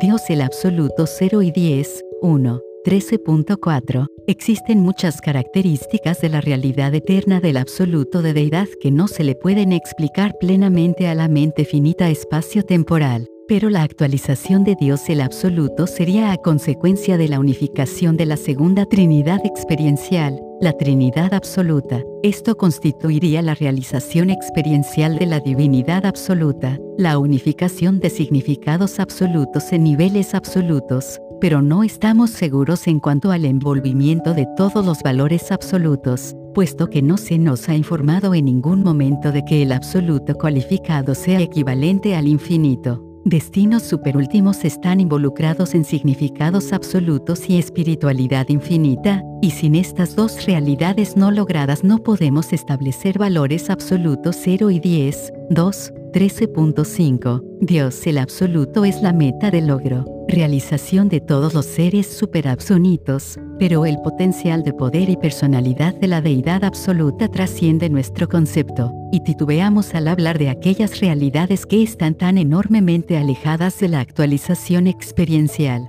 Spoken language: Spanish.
Dios el absoluto 0 y 10, 1. 13.4. Existen muchas características de la realidad eterna del absoluto de deidad que no se le pueden explicar plenamente a la mente finita espacio-temporal, pero la actualización de Dios el absoluto sería a consecuencia de la unificación de la segunda Trinidad experiencial, la Trinidad absoluta. Esto constituiría la realización experiencial de la divinidad absoluta, la unificación de significados absolutos en niveles absolutos, pero no estamos seguros en cuanto al envolvimiento de todos los valores absolutos, puesto que no se nos ha informado en ningún momento de que el absoluto cualificado sea equivalente al infinito. Destinos superúltimos están involucrados en significados absolutos y espiritualidad infinita, y sin estas dos realidades no logradas no podemos establecer valores absolutos 0 y 10, 2, 13.5. Dios el absoluto es la meta del logro, realización de todos los seres superabsonitos, pero el potencial de poder y personalidad de la deidad absoluta trasciende nuestro concepto, y titubeamos al hablar de aquellas realidades que están tan enormemente alejadas de la actualización experiencial.